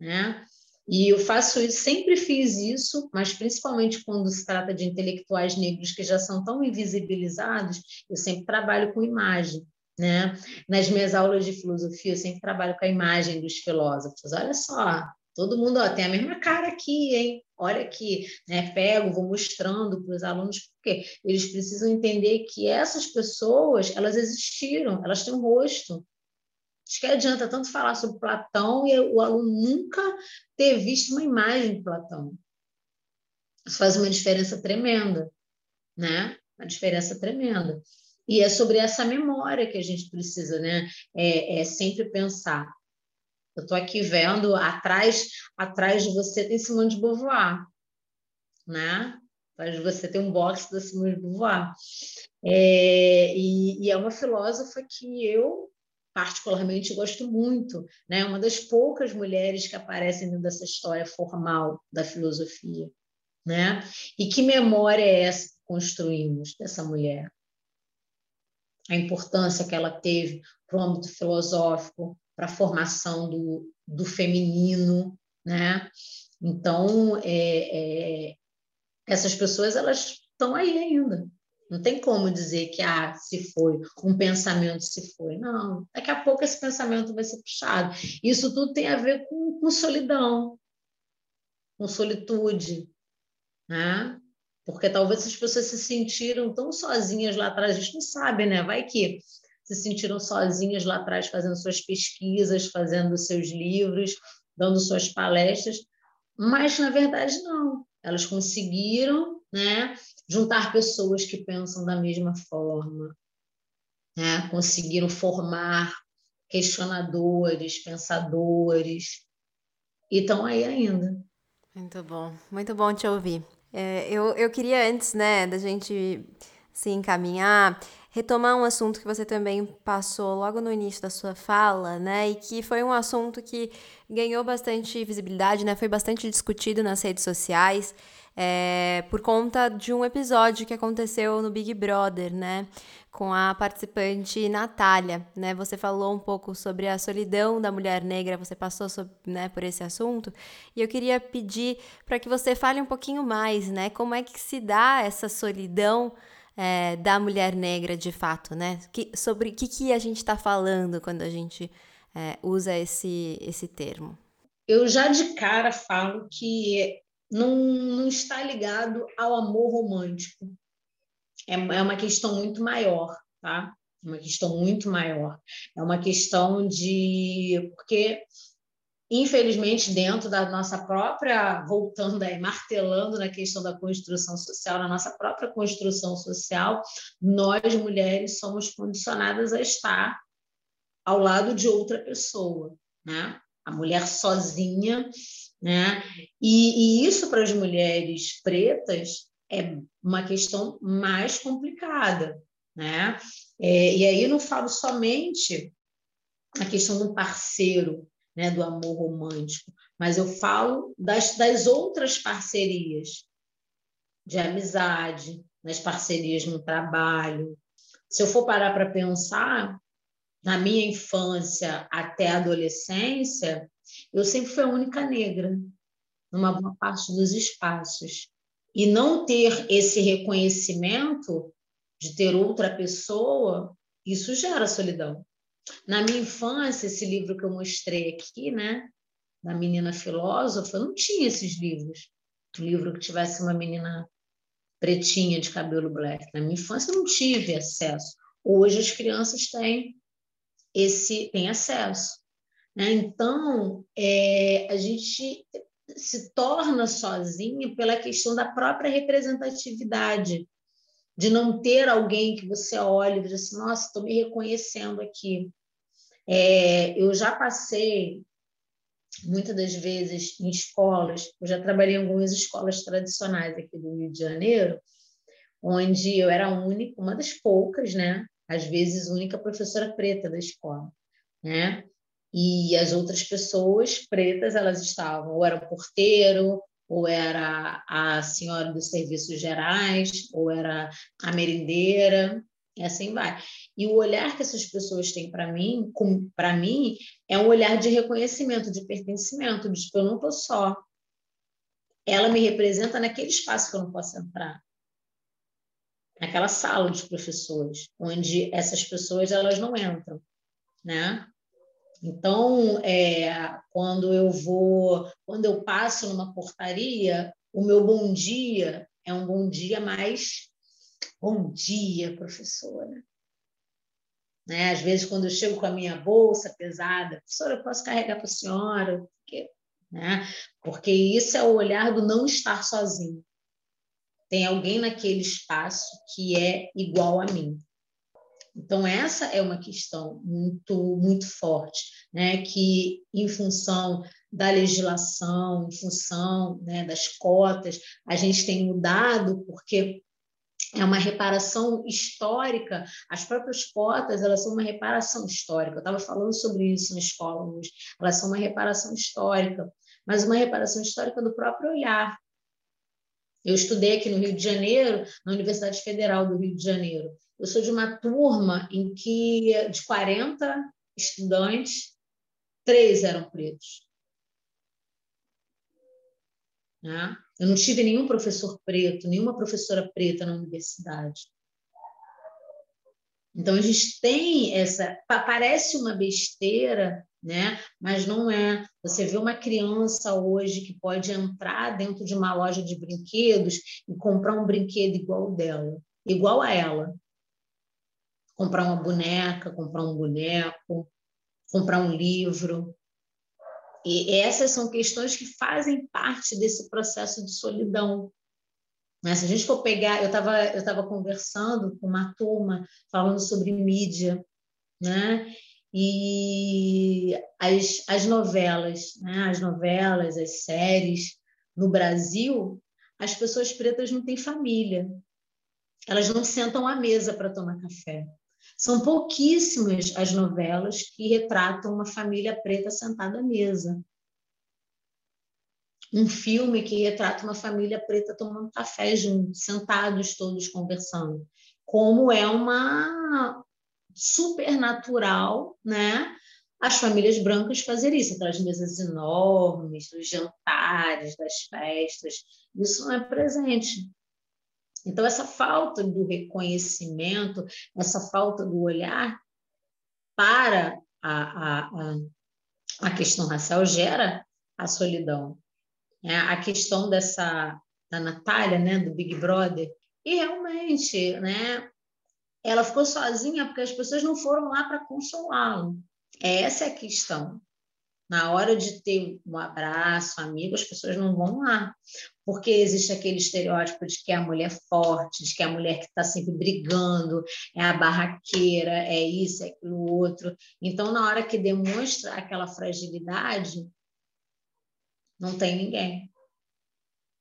né? E eu faço isso, sempre fiz isso, mas principalmente quando se trata de intelectuais negros que já são tão invisibilizados, eu sempre trabalho com imagem. Né? Nas minhas aulas de filosofia, eu sempre trabalho com a imagem dos filósofos. Olha só, todo mundo ó, tem a mesma cara aqui, hein? Olha aqui, né? Pego, vou mostrando para os alunos, porque eles precisam entender que essas pessoas, elas existiram, elas têm um rosto, Acho que adianta tanto falar sobre Platão e o aluno nunca ter visto uma imagem de Platão. Isso faz uma diferença tremenda, né? Uma diferença tremenda. E é sobre essa memória que a gente precisa, né? É, é sempre pensar. Eu estou aqui vendo atrás, atrás de você tem Simone de Beauvoir, né? Atrás de você tem um box da Simone de Beauvoir. É, e, e é uma filósofa que eu particularmente gosto muito, né? Uma das poucas mulheres que aparecem dentro dessa história formal da filosofia, né? E que memória é essa que construímos dessa mulher? A importância que ela teve para o âmbito filosófico, para a formação do, do feminino, né? Então, é, é, essas pessoas elas estão aí ainda, não tem como dizer que ah, se foi, um pensamento se foi. Não, daqui a pouco esse pensamento vai ser puxado. Isso tudo tem a ver com, com solidão, com solitude, né? Porque talvez as pessoas se sentiram tão sozinhas lá atrás, a gente não sabe, né? Vai que se sentiram sozinhas lá atrás fazendo suas pesquisas, fazendo seus livros, dando suas palestras, mas na verdade não. Elas conseguiram, né, juntar pessoas que pensam da mesma forma, né? conseguiram formar questionadores, pensadores, e estão aí ainda. Muito bom, muito bom te ouvir. É, eu, eu queria, antes né, da gente se encaminhar, retomar um assunto que você também passou logo no início da sua fala, né? E que foi um assunto que ganhou bastante visibilidade, né? Foi bastante discutido nas redes sociais é, por conta de um episódio que aconteceu no Big Brother, né? Com a participante Natália, né? Você falou um pouco sobre a solidão da mulher negra, você passou sobre, né, por esse assunto, e eu queria pedir para que você fale um pouquinho mais, né? Como é que se dá essa solidão é, da mulher negra de fato, né? Que, sobre o que, que a gente está falando quando a gente é, usa esse, esse termo? Eu já de cara falo que não, não está ligado ao amor romântico. É, é uma questão muito maior, tá? É uma questão muito maior. É uma questão de. Porque, infelizmente, dentro da nossa própria. Voltando aí, martelando na questão da construção social, na nossa própria construção social, nós, mulheres, somos condicionadas a estar ao lado de outra pessoa, né? A mulher sozinha né? E, e isso para as mulheres pretas é uma questão mais complicada. Né? É, e aí eu não falo somente a questão do parceiro, né, do amor romântico, mas eu falo das, das outras parcerias de amizade, nas parcerias no trabalho. Se eu for parar para pensar, na minha infância até a adolescência, eu sempre fui a única negra numa boa parte dos espaços. E não ter esse reconhecimento de ter outra pessoa, isso gera solidão. Na minha infância, esse livro que eu mostrei aqui, né, da menina filósofa, não tinha esses livros. Um livro que tivesse uma menina pretinha de cabelo black. Na minha infância eu não tive acesso. Hoje as crianças têm esse têm acesso. Né? Então, é, a gente se torna sozinha pela questão da própria representatividade, de não ter alguém que você olhe e diz assim, nossa, estou me reconhecendo aqui. É, eu já passei muitas das vezes em escolas, eu já trabalhei em algumas escolas tradicionais aqui do Rio de Janeiro, onde eu era única, uma das poucas, né? Às vezes única professora preta da escola, né? E as outras pessoas pretas, elas estavam, ou era o porteiro, ou era a senhora dos serviços gerais, ou era a merendeira, e assim vai. E o olhar que essas pessoas têm para mim, para mim, é um olhar de reconhecimento, de pertencimento, de tipo, eu não estou só. Ela me representa naquele espaço que eu não posso entrar. Naquela sala dos professores, onde essas pessoas elas não entram, né? Então, é, quando eu vou, quando eu passo numa portaria, o meu bom dia é um bom dia mais bom dia, professora. Né? Às vezes, quando eu chego com a minha bolsa pesada, professora, eu posso carregar para a senhora? Porque, né? Porque isso é o olhar do não estar sozinho. Tem alguém naquele espaço que é igual a mim. Então, essa é uma questão muito, muito forte, né? que, em função da legislação, em função né, das cotas, a gente tem mudado, porque é uma reparação histórica. As próprias cotas, elas são uma reparação histórica. Eu estava falando sobre isso na escola hoje. Elas são uma reparação histórica, mas uma reparação histórica do próprio olhar. Eu estudei aqui no Rio de Janeiro, na Universidade Federal do Rio de Janeiro. Eu sou de uma turma em que, de 40 estudantes, três eram pretos. Né? Eu não tive nenhum professor preto, nenhuma professora preta na universidade. Então a gente tem essa, parece uma besteira, né? Mas não é. Você vê uma criança hoje que pode entrar dentro de uma loja de brinquedos e comprar um brinquedo igual dela, igual a ela. Comprar uma boneca, comprar um boneco, comprar um livro, e essas são questões que fazem parte desse processo de solidão. Né? se a gente for pegar, eu estava eu tava conversando com uma turma falando sobre mídia, né? E as, as novelas, né? as novelas, as séries, no Brasil, as pessoas pretas não têm família. Elas não sentam à mesa para tomar café. São pouquíssimas as novelas que retratam uma família preta sentada à mesa. Um filme que retrata uma família preta tomando café sentados todos conversando. Como é uma supernatural, né? As famílias brancas fazer isso, aquelas mesas enormes, dos jantares, das festas, isso não é presente então, essa falta do reconhecimento, essa falta do olhar para a, a, a questão racial gera a solidão. É, a questão dessa da Natália, né, do Big Brother, e realmente, né, ela ficou sozinha porque as pessoas não foram lá para consolá-la. Essa é a questão. Na hora de ter um abraço, amigo, as pessoas não vão lá, porque existe aquele estereótipo de que é a mulher forte, de que é a mulher que está sempre brigando, é a barraqueira, é isso, é aquilo outro. Então, na hora que demonstra aquela fragilidade, não tem ninguém.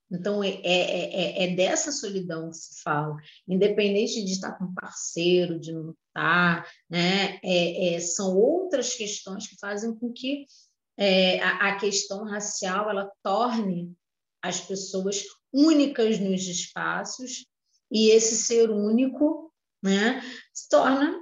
Então, é, é, é, é, dessa solidão que se fala, independente de estar com parceiro, de não estar, né? É, é, são outras questões que fazem com que é, a, a questão racial ela torne as pessoas únicas nos espaços e esse ser único né, se torna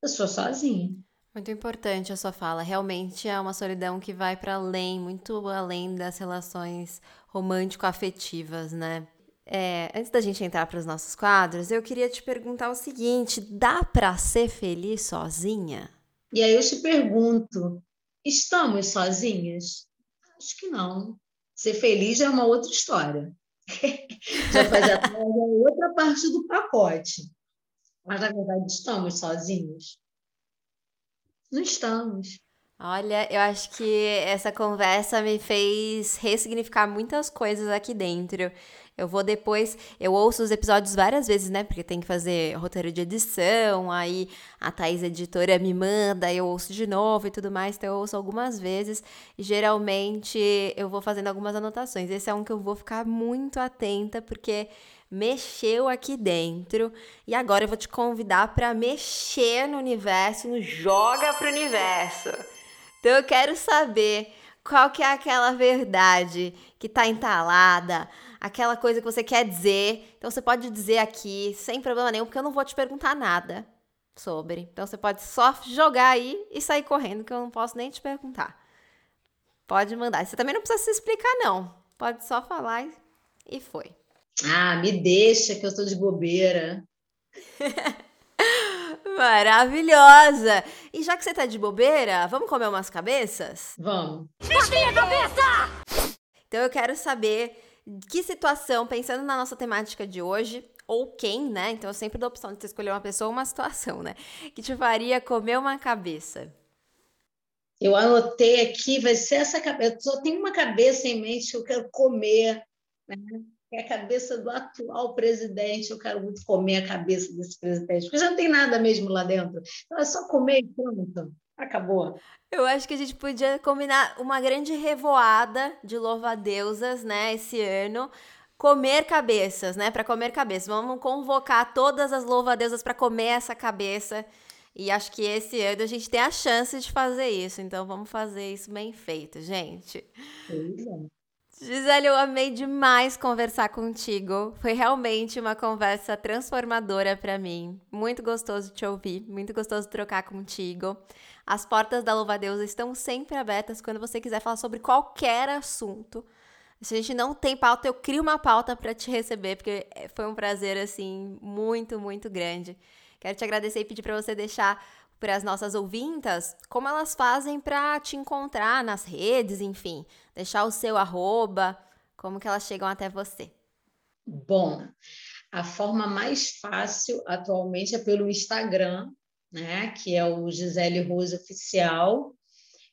pessoa sozinha. Muito importante a sua fala. Realmente é uma solidão que vai para além, muito além das relações romântico-afetivas, né? É, antes da gente entrar para os nossos quadros, eu queria te perguntar o seguinte: dá para ser feliz sozinha? E aí eu te pergunto: estamos sozinhas? Acho que não. Ser feliz já é uma outra história. [laughs] já faz até outra parte do pacote. Mas, na verdade, estamos sozinhos? Não estamos. Olha, eu acho que essa conversa me fez ressignificar muitas coisas aqui dentro. Eu vou depois, eu ouço os episódios várias vezes, né? Porque tem que fazer roteiro de edição, aí a Thaís editora me manda, eu ouço de novo e tudo mais, então eu ouço algumas vezes geralmente eu vou fazendo algumas anotações. Esse é um que eu vou ficar muito atenta porque mexeu aqui dentro e agora eu vou te convidar para mexer no universo, no joga pro universo. Então eu quero saber qual que é aquela verdade que tá entalada, aquela coisa que você quer dizer. Então você pode dizer aqui sem problema nenhum, porque eu não vou te perguntar nada sobre. Então você pode só jogar aí e sair correndo, que eu não posso nem te perguntar. Pode mandar. Você também não precisa se explicar, não. Pode só falar e foi. Ah, me deixa que eu estou de bobeira. [laughs] Maravilhosa! E já que você tá de bobeira, vamos comer umas cabeças? Vamos. Desvia a cabeça! Então eu quero saber que situação, pensando na nossa temática de hoje, ou quem, né? Então eu sempre dou a opção de você escolher uma pessoa ou uma situação, né? Que te faria comer uma cabeça. Eu anotei aqui, vai ser essa cabeça. Eu só tenho uma cabeça em mente que eu quero comer, né? É a cabeça do atual presidente. Eu quero muito comer a cabeça desse presidente, porque já não tem nada mesmo lá dentro. Então é só comer e pronto. Acabou. Eu acho que a gente podia combinar uma grande revoada de louva-deusas, né, esse ano. Comer cabeças, né? Para comer cabeças. Vamos convocar todas as louva-deusas para comer essa cabeça. E acho que esse ano a gente tem a chance de fazer isso. Então vamos fazer isso bem feito, gente. É. Gisele, eu amei demais conversar contigo. Foi realmente uma conversa transformadora para mim. Muito gostoso te ouvir, muito gostoso trocar contigo. As portas da Louva Deus estão sempre abertas quando você quiser falar sobre qualquer assunto. Se a gente não tem pauta, eu crio uma pauta para te receber, porque foi um prazer assim muito, muito grande. Quero te agradecer e pedir para você deixar para as nossas ouvintas como elas fazem para te encontrar nas redes, enfim, deixar o seu arroba, como que elas chegam até você. Bom, a forma mais fácil atualmente é pelo Instagram, né, que é o Gisele Rose Oficial.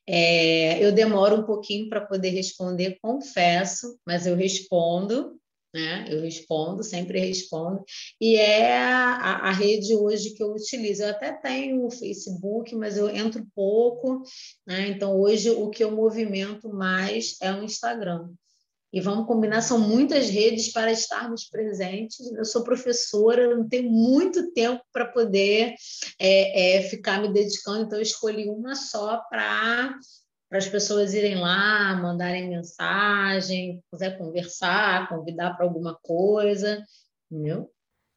É, eu demoro um pouquinho para poder responder, confesso, mas eu respondo, né? Eu respondo, sempre respondo. E é a, a, rede hoje que eu utilizo. Eu até tenho o Facebook, mas eu entro pouco, né? Então hoje o que eu movimento mais é o Instagram e vamos combinar, são muitas redes para estarmos presentes. Eu sou professora, não tenho muito tempo para poder é, é, ficar me dedicando, então eu escolhi uma só para para as pessoas irem lá, mandarem mensagem, quiser conversar, convidar para alguma coisa, entendeu?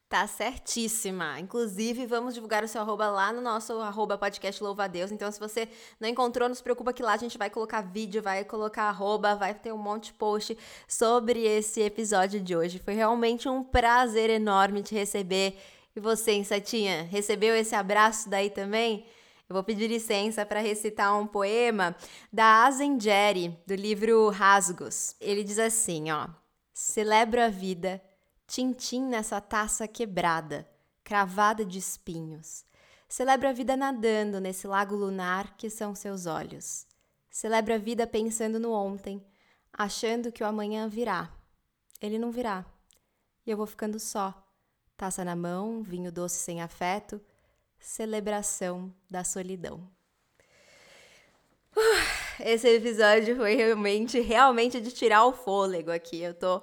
Tá certíssima. Inclusive, vamos divulgar o seu arroba lá no nosso arroba podcast Louva a Deus. Então, se você não encontrou, não se preocupa que lá a gente vai colocar vídeo, vai colocar arroba, vai ter um monte de post sobre esse episódio de hoje. Foi realmente um prazer enorme te receber. E você, Insetinha, recebeu esse abraço daí também? Eu vou pedir licença para recitar um poema da Azengeri, do livro Rasgos. Ele diz assim, ó: Celebro a vida Tintim nessa taça quebrada, cravada de espinhos. Celebra a vida nadando nesse lago lunar que são seus olhos. Celebra a vida pensando no ontem, achando que o amanhã virá. Ele não virá. E eu vou ficando só. Taça na mão, vinho doce sem afeto, celebração da solidão. [sighs] Esse episódio foi realmente, realmente de tirar o fôlego aqui. Eu tô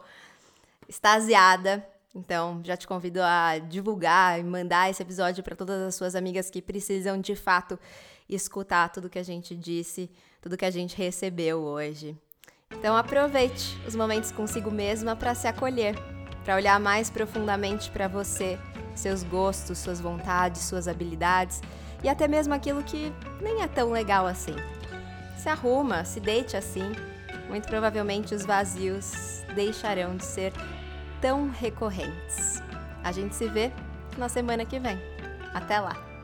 extasiada Então, já te convido a divulgar e mandar esse episódio para todas as suas amigas que precisam de fato escutar tudo que a gente disse, tudo que a gente recebeu hoje. Então, aproveite os momentos consigo mesma para se acolher, para olhar mais profundamente para você, seus gostos, suas vontades, suas habilidades e até mesmo aquilo que nem é tão legal assim. Se arruma, se deite assim, muito provavelmente os vazios deixarão de ser tão recorrentes. A gente se vê na semana que vem. Até lá!